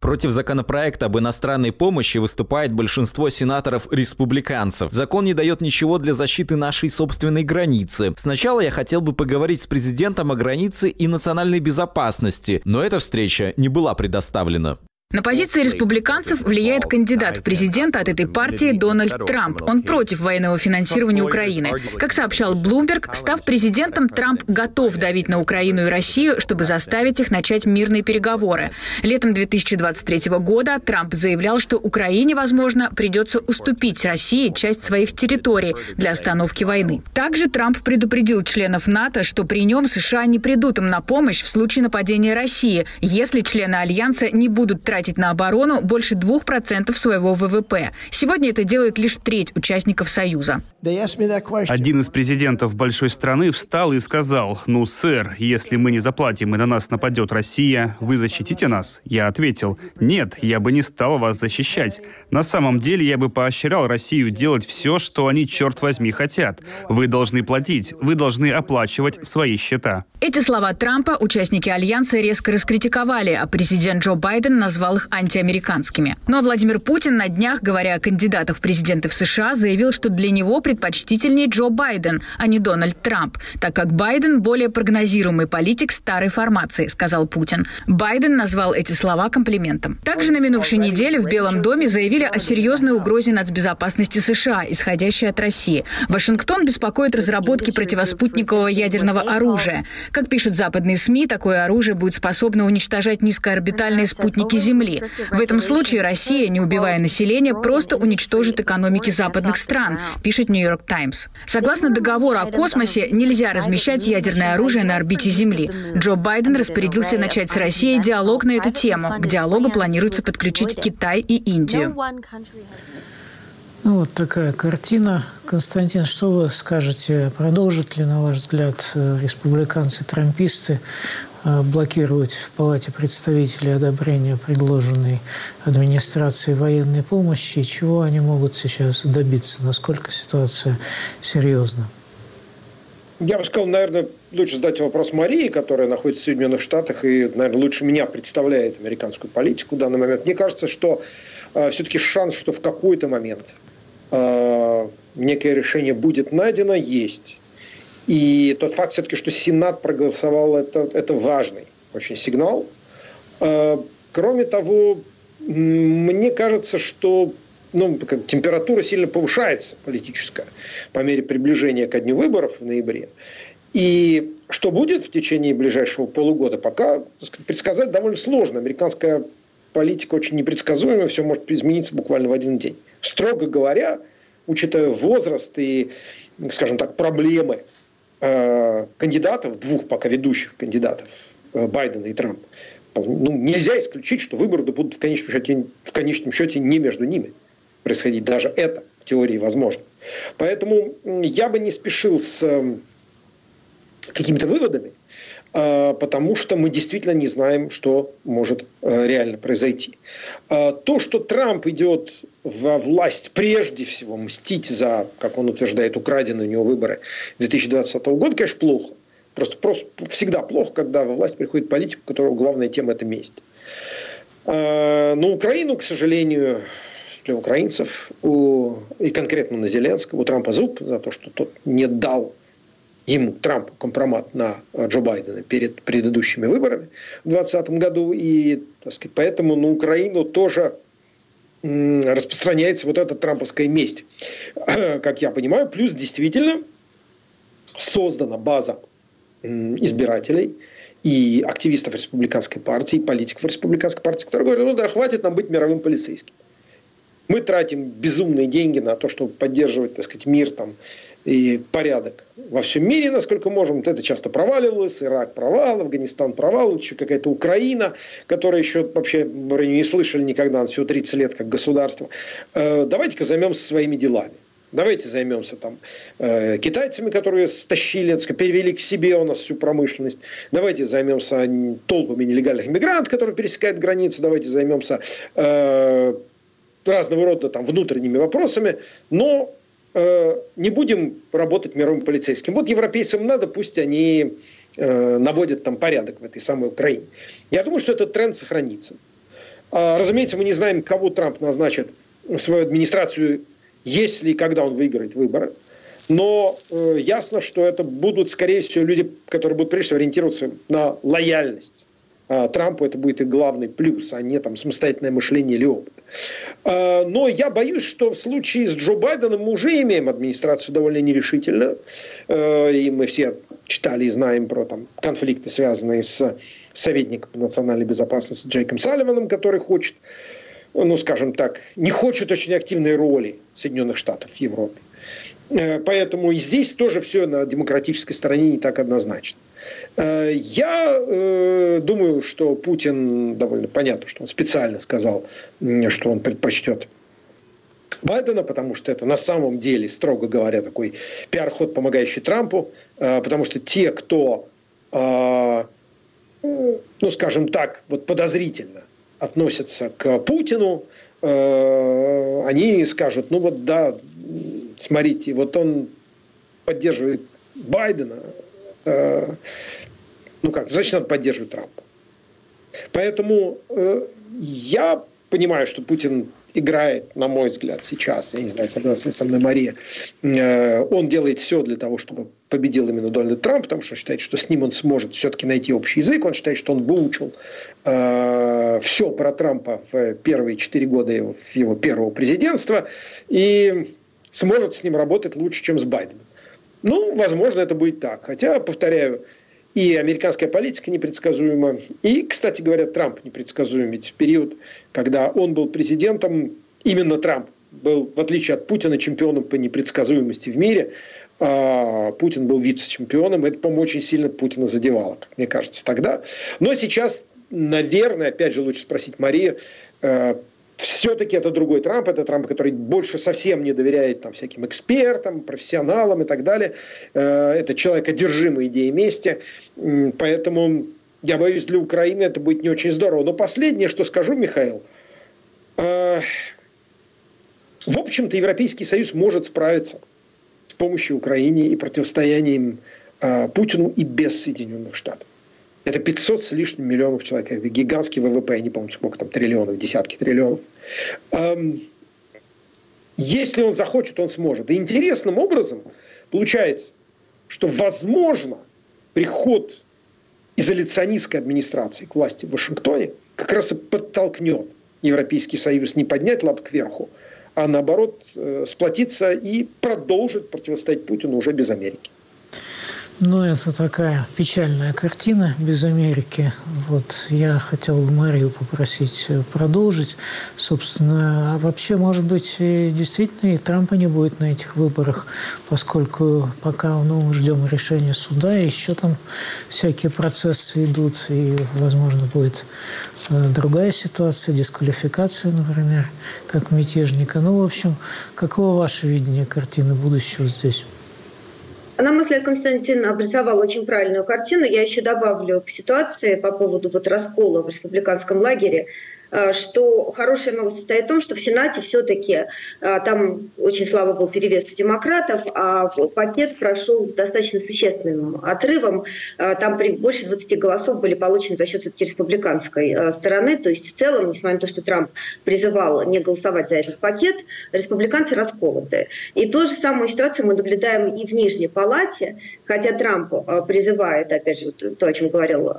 Против законопроекта об иностранной помощи выступает большинство сенаторов-республиканцев. Закон не дает ничего для защиты нашей собственной границы. Сначала я хотел бы поговорить с президентом о границе и национальной безопасности, но эта встреча не была предоставлена. На позиции республиканцев влияет кандидат в президенты от этой партии Дональд Трамп. Он против военного финансирования Украины. Как сообщал Блумберг, став президентом, Трамп готов давить на Украину и Россию, чтобы заставить их начать мирные переговоры. Летом 2023 года Трамп заявлял, что Украине, возможно, придется уступить России часть своих территорий для остановки войны. Также Трамп предупредил членов НАТО, что при нем США не придут им на помощь в случае нападения России, если члены Альянса не будут тратить тратить на оборону больше 2% своего ВВП. Сегодня это делает лишь треть участников Союза. Один из президентов большой страны встал и сказал, ну, сэр, если мы не заплатим и на нас нападет Россия, вы защитите нас? Я ответил, нет, я бы не стал вас защищать. На самом деле я бы поощрял Россию делать все, что они, черт возьми, хотят. Вы должны платить, вы должны оплачивать свои счета. Эти слова Трампа участники Альянса резко раскритиковали, а президент Джо Байден назвал назвал их антиамериканскими. Ну а Владимир Путин на днях, говоря о кандидатах в президенты в США, заявил, что для него предпочтительнее Джо Байден, а не Дональд Трамп, так как Байден более прогнозируемый политик старой формации, сказал Путин. Байден назвал эти слова комплиментом. Также на минувшей неделе в Белом доме заявили о серьезной угрозе нацбезопасности США, исходящей от России. Вашингтон беспокоит разработки противоспутникового ядерного оружия. Как пишут западные СМИ, такое оружие будет способно уничтожать низкоорбитальные спутники Земли, Земли. В этом случае Россия, не убивая население, просто уничтожит экономики западных стран, пишет Нью-Йорк Таймс. Согласно договору о космосе, нельзя размещать ядерное оружие на орбите Земли. Джо Байден распорядился начать с Россией диалог на эту тему. К диалогу планируется подключить Китай и Индию. Ну, вот такая картина. Константин, что вы скажете? Продолжат ли, на ваш взгляд, э, республиканцы-трамписты блокировать в Палате представителей одобрения предложенной администрации военной помощи, чего они могут сейчас добиться, насколько ситуация серьезна? Я бы сказал, наверное, лучше задать вопрос Марии, которая находится в Соединенных Штатах и, наверное, лучше меня представляет американскую политику в данный момент. Мне кажется, что э, все-таки шанс, что в какой-то момент э, некое решение будет найдено, есть. И тот факт все-таки, что Сенат проголосовал, это, это важный очень сигнал. А, кроме того, мне кажется, что ну, как, температура сильно повышается политическая по мере приближения ко дню выборов в ноябре. И что будет в течение ближайшего полугода, пока сказать, предсказать довольно сложно. Американская политика очень непредсказуемая, все может измениться буквально в один день. Строго говоря, учитывая возраст и, скажем так, проблемы Э, кандидатов, двух пока ведущих кандидатов, э, Байдена и Трампа, ну, нельзя исключить, что выборы будут в конечном, счете, в конечном счете не между ними происходить. Даже это в теории возможно. Поэтому я бы не спешил с эм, какими-то выводами. А, потому что мы действительно не знаем, что может э, реально произойти. А, то, что Трамп идет во власть прежде всего мстить за, как он утверждает, украденные у него выборы 2020 года, конечно, плохо. Просто, просто всегда плохо, когда во власть приходит политик, у которого главная тема – это месть. А, но Украину, к сожалению, для украинцев, и конкретно на Зеленского, у Трампа зуб за то, что тот не дал ему, Трампу, компромат на Джо Байдена перед предыдущими выборами в 2020 году. И так сказать, поэтому на Украину тоже распространяется вот эта трамповская месть, *clears throat* как я понимаю. Плюс действительно создана база избирателей и активистов республиканской партии, и политиков республиканской партии, которые говорят, ну да, хватит нам быть мировым полицейским. Мы тратим безумные деньги на то, чтобы поддерживать, так сказать, мир там, и порядок во всем мире, насколько можем. Это часто проваливалось. Ирак провал, Афганистан провал, еще какая-то Украина, которая еще вообще не слышали никогда, всего 30 лет как государство. Э, давайте-ка займемся своими делами. Давайте займемся там э, китайцами, которые стащили, перевели к себе у нас всю промышленность. Давайте займемся толпами нелегальных иммигрантов, которые пересекают границы. Давайте займемся э, разного рода там внутренними вопросами. Но Э, не будем работать мировым полицейским. Вот европейцам надо, пусть они э, наводят там порядок в этой самой Украине. Я думаю, что этот тренд сохранится. А, разумеется, мы не знаем, кого Трамп назначит в свою администрацию, если и когда он выиграет выборы. Но э, ясно, что это будут, скорее всего, люди, которые будут прежде всего ориентироваться на лояльность Трампу это будет и главный плюс, а не там самостоятельное мышление или опыт. А, но я боюсь, что в случае с Джо Байденом мы уже имеем администрацию довольно нерешительную. А, и мы все читали и знаем про там, конфликты, связанные с советником по национальной безопасности Джейком Салливаном, который хочет, ну, скажем так, не хочет очень активной роли Соединенных Штатов в Европе. Э, поэтому и здесь тоже все на демократической стороне не так однозначно. Э, я э, думаю, что Путин довольно понятно, что он специально сказал, что он предпочтет Байдена, потому что это на самом деле, строго говоря, такой пиар-ход, помогающий Трампу, потому что те, кто, ну, скажем так, вот подозрительно относятся к Путину, они скажут, ну вот да, смотрите, вот он поддерживает Байдена, э, ну как, значит, надо поддерживать Трампа. Поэтому э, я понимаю, что Путин играет, на мой взгляд, сейчас, я не знаю, согласна со мной Мария, э, он делает все для того, чтобы победил именно Дональд Трамп, потому что он считает, что с ним он сможет все-таки найти общий язык, он считает, что он выучил э, все про Трампа в первые четыре года его, его первого президентства, и сможет с ним работать лучше, чем с Байденом. Ну, возможно, это будет так. Хотя, повторяю, и американская политика непредсказуема. И, кстати говоря, Трамп непредсказуем. Ведь в период, когда он был президентом, именно Трамп был, в отличие от Путина, чемпионом по непредсказуемости в мире. А Путин был вице-чемпионом. Это, по-моему, очень сильно Путина задевало, как мне кажется, тогда. Но сейчас, наверное, опять же, лучше спросить Марию, э, все-таки это другой Трамп, это Трамп, который больше совсем не доверяет там, всяким экспертам, профессионалам и так далее. Э, это человек, одержимый идеей мести. Поэтому я боюсь, для Украины это будет не очень здорово. Но последнее, что скажу, Михаил, э, в общем-то, Европейский Союз может справиться с помощью Украины и противостоянием э, Путину и без Соединенных Штатов. Это 500 с лишним миллионов человек. Это гигантский ВВП, я не помню, сколько там триллионов, десятки триллионов. Эм, если он захочет, он сможет. И интересным образом получается, что возможно приход изоляционистской администрации к власти в Вашингтоне как раз и подтолкнет Европейский Союз не поднять лап кверху, а наоборот э, сплотиться и продолжить противостоять Путину уже без Америки. Ну, это такая печальная картина без Америки. Вот я хотел бы Марию попросить э, продолжить. Собственно, а вообще, может быть, действительно и Трампа не будет на этих выборах, поскольку пока ну, мы ждем решения суда, еще там всякие процессы идут, и, возможно, будет э, другая ситуация, дисквалификация, например, как мятежника. Ну, в общем, каково ваше видение картины будущего здесь? На мой взгляд, Константин обрисовал очень правильную картину. Я еще добавлю к ситуации по поводу вот раскола в республиканском лагере. Э, что хорошая новость состоит в том, что в Сенате все-таки э, там очень слабо был перевес демократов, а пакет прошел с достаточно существенным отрывом. Э, там больше 20 голосов были получены за счет все-таки республиканской стороны. То есть в целом, несмотря на то, что Трамп призывал не голосовать за этот пакет, республиканцы расколоты. И ту же самую ситуацию мы наблюдаем и в Нижней Палате, хотя Трамп призывает, опять же, то, о чем говорил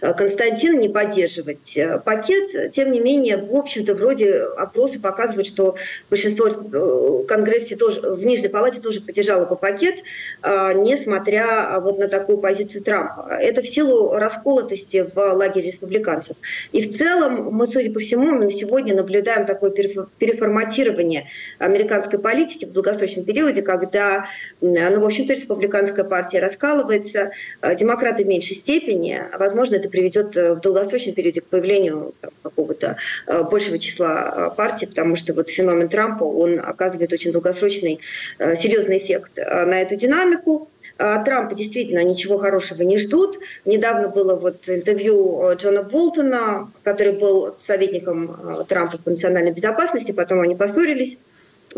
Константин, не поддерживать пакет, тем не менее, в общем-то, вроде опросы показывают, что большинство э, в Конгрессе тоже, в Нижней Палате тоже поддержало по пакет, а, несмотря а, вот на такую позицию Трампа. Это в силу расколотости в лагере республиканцев. И в целом мы, судя по всему, мы сегодня наблюдаем такое переформатирование американской политики в долгосрочном периоде, когда, ну, в общем-то, республиканская партия раскалывается, а, демократы в меньшей степени, возможно, это приведет э, в долгосрочном периоде к появлению какого какого-то э, большего числа э, партий, потому что вот феномен Трампа, он оказывает очень долгосрочный э, серьезный эффект на эту динамику. От Трампа действительно ничего хорошего не ждут. Недавно было вот интервью Джона Болтона, который был советником Трампа по национальной безопасности, потом они поссорились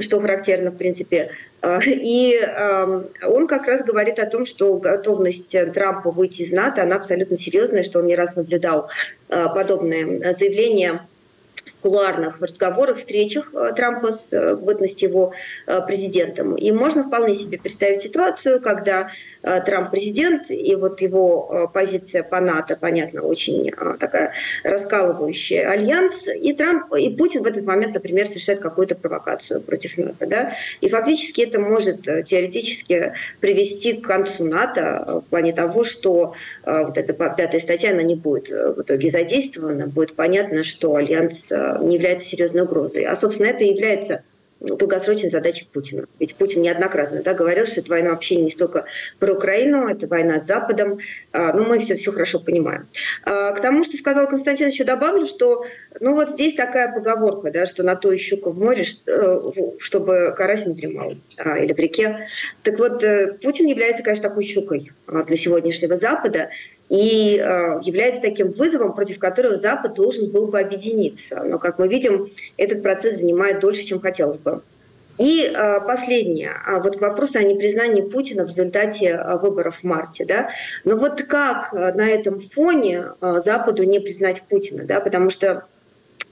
что характерно, в принципе. И он как раз говорит о том, что готовность Трампа выйти из НАТО, она абсолютно серьезная, что он не раз наблюдал подобные заявления кулуарных разговорах, встречах э, Трампа с э, бытности его э, президентом. И можно вполне себе представить ситуацию, когда Трамп президент, и вот его позиция по НАТО, понятно, очень такая раскалывающая альянс, и Трамп, и Путин в этот момент, например, совершает какую-то провокацию против НАТО. Да? И фактически это может теоретически привести к концу НАТО в плане того, что вот эта пятая статья, она не будет в итоге задействована, будет понятно, что альянс не является серьезной угрозой. А, собственно, это является долгосрочной задачей Путина. Ведь Путин неоднократно да, говорил, что эта война вообще не столько про Украину, это война с Западом. А, ну, мы все все хорошо понимаем. А, к тому, что сказал Константин, еще добавлю, что ну вот здесь такая поговорка, да, что на то и щука в море, э, чтобы карась не дремал, а, или в реке. Так вот, э, Путин является, конечно, такой щукой для сегодняшнего Запада и э, является таким вызовом, против которого Запад должен был бы объединиться. Но, как мы видим, этот процесс занимает дольше, чем хотелось бы. И э, последнее, а вот к вопросу о непризнании Путина в результате э, выборов в марте. Да? Но вот как э, на этом фоне э, Западу не признать Путина? Да? Потому что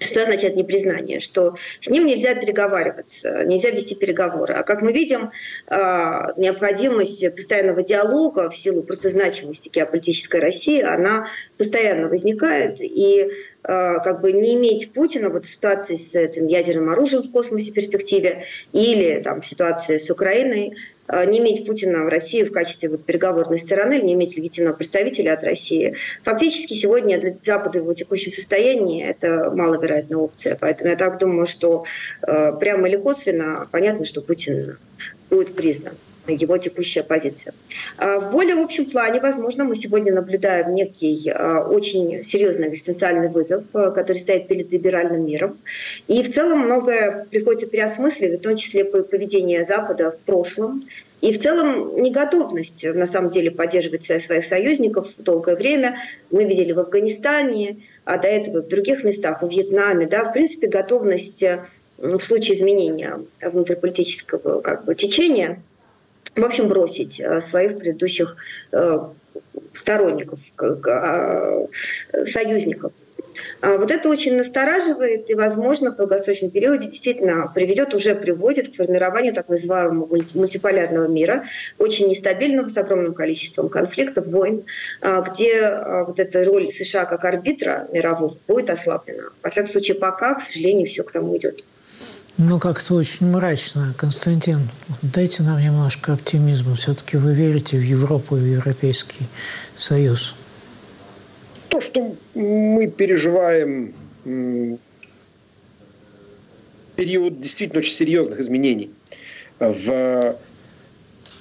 что означает непризнание? Что с ним нельзя переговариваться, нельзя вести переговоры. А как мы видим, а, необходимость постоянного диалога в силу просто значимости геополитической России, она постоянно возникает. И а, как бы не иметь Путина вот в ситуации с этим ядерным оружием в космосе в перспективе или там, в ситуации с Украиной, не иметь Путина в России в качестве вот, переговорной стороны, не иметь легитимного представителя от России. Фактически сегодня для Запада в его текущем состоянии это маловероятная опция. Поэтому я так думаю, что э, прямо или косвенно понятно, что Путин будет признан его текущая позиция. А в более общем плане, возможно, мы сегодня наблюдаем некий а, очень серьезный экзистенциальный вызов, а, который стоит перед либеральным миром. И в целом многое приходится переосмысливать, в том числе поведение Запада в прошлом, и в целом неготовность, на самом деле, поддерживать своих союзников долгое время. Мы видели в Афганистане, а до этого в других местах, в Вьетнаме. Да, в принципе, готовность в случае изменения внутриполитического как бы, течения в общем, бросить э, своих предыдущих э, сторонников, а, союзников. А вот это очень настораживает и, возможно, в долгосрочном периоде действительно приведет, уже приводит к формированию так называемого мультиполярного мира, очень нестабильного, с огромным количеством конфликтов, войн, а, где вот эта роль США как арбитра мирового будет ослаблена. Во всяком случае, пока, к сожалению, все к тому идет. Ну, как-то очень мрачно, Константин. Дайте нам немножко оптимизма. Все-таки вы верите в Европу и в Европейский Союз. То, что мы переживаем период действительно очень серьезных изменений в, э,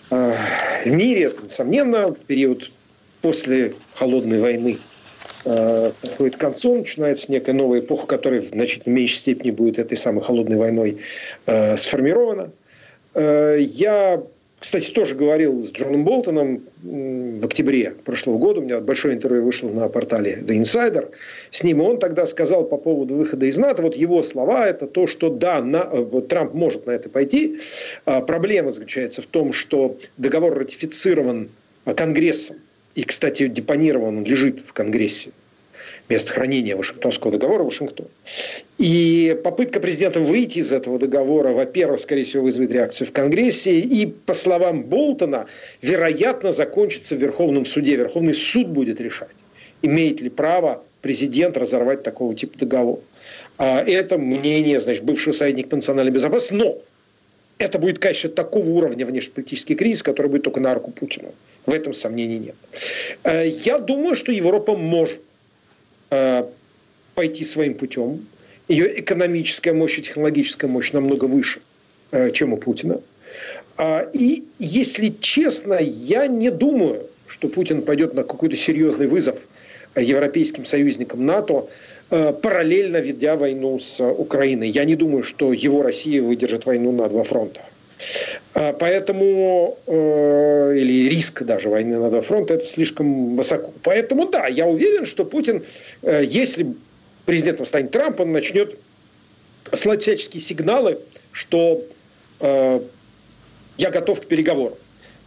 в мире, несомненно, период после холодной войны – подходит к концу, начинается некая новая эпоха, которая в значительно меньшей степени будет этой самой холодной войной э, сформирована. Э, я, кстати, тоже говорил с Джоном Болтоном в октябре прошлого года. У меня большое интервью вышло на портале The Insider. С ним он тогда сказал по поводу выхода из НАТО, вот его слова, это то, что да, на, Трамп может на это пойти. А проблема заключается в том, что договор ратифицирован Конгрессом и, кстати, депонирован, он лежит в Конгрессе, место хранения Вашингтонского договора Вашингтон. И попытка президента выйти из этого договора, во-первых, скорее всего, вызовет реакцию в Конгрессе, и, по словам Болтона, вероятно, закончится в Верховном суде. Верховный суд будет решать, имеет ли право президент разорвать такого типа договор. А это мнение, значит, бывшего советника по национальной безопасности. Но это будет, конечно, такого уровня внешнеполитический кризис, который будет только на руку Путину. В этом сомнений нет. Э, я думаю, что Европа может пойти своим путем. Ее экономическая мощь и технологическая мощь намного выше, э, чем у Путина. А, и, если честно, я не думаю, что Путин пойдет на какой-то серьезный вызов европейским союзникам НАТО, параллельно ведя войну с Украиной. Я не думаю, что его Россия выдержит войну на два фронта. А, поэтому, э, или риск даже войны на два фронта, это слишком высоко. Поэтому да, я уверен, что Путин, э, если президентом станет Трамп, он начнет слать всяческие сигналы, что э, я готов к переговорам.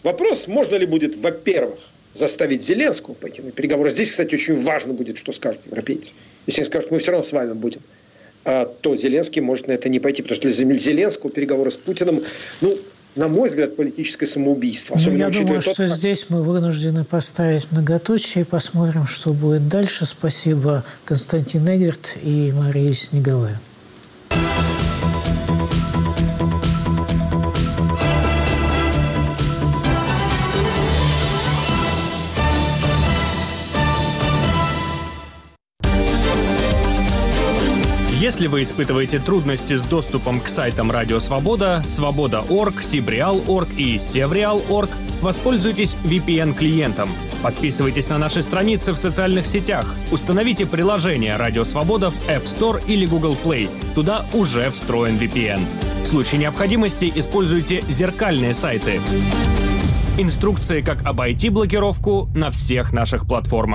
Вопрос, можно ли будет, во-первых, заставить Зеленского пойти на переговоры. Здесь, кстати, очень важно будет, что скажут европейцы. Если они скажут, мы все равно с вами будем то Зеленский может на это не пойти. Потому что для Зеленского переговоры с Путиным, ну, на мой взгляд, политическое самоубийство. Ну, я думаю, тот, что как... здесь мы вынуждены поставить многоточие и посмотрим, что будет дальше. Спасибо Константин Эгерт и Мария Снеговая. Если вы испытываете трудности с доступом к сайтам Радио Свобода, Свобода.орг, Сибреал.орг и Севреал.орг, воспользуйтесь VPN-клиентом. Подписывайтесь на наши страницы в социальных сетях. Установите приложение Радио Свобода в App Store или Google Play. Туда уже встроен VPN. В случае необходимости используйте зеркальные сайты. Инструкции, как обойти блокировку на всех наших платформах.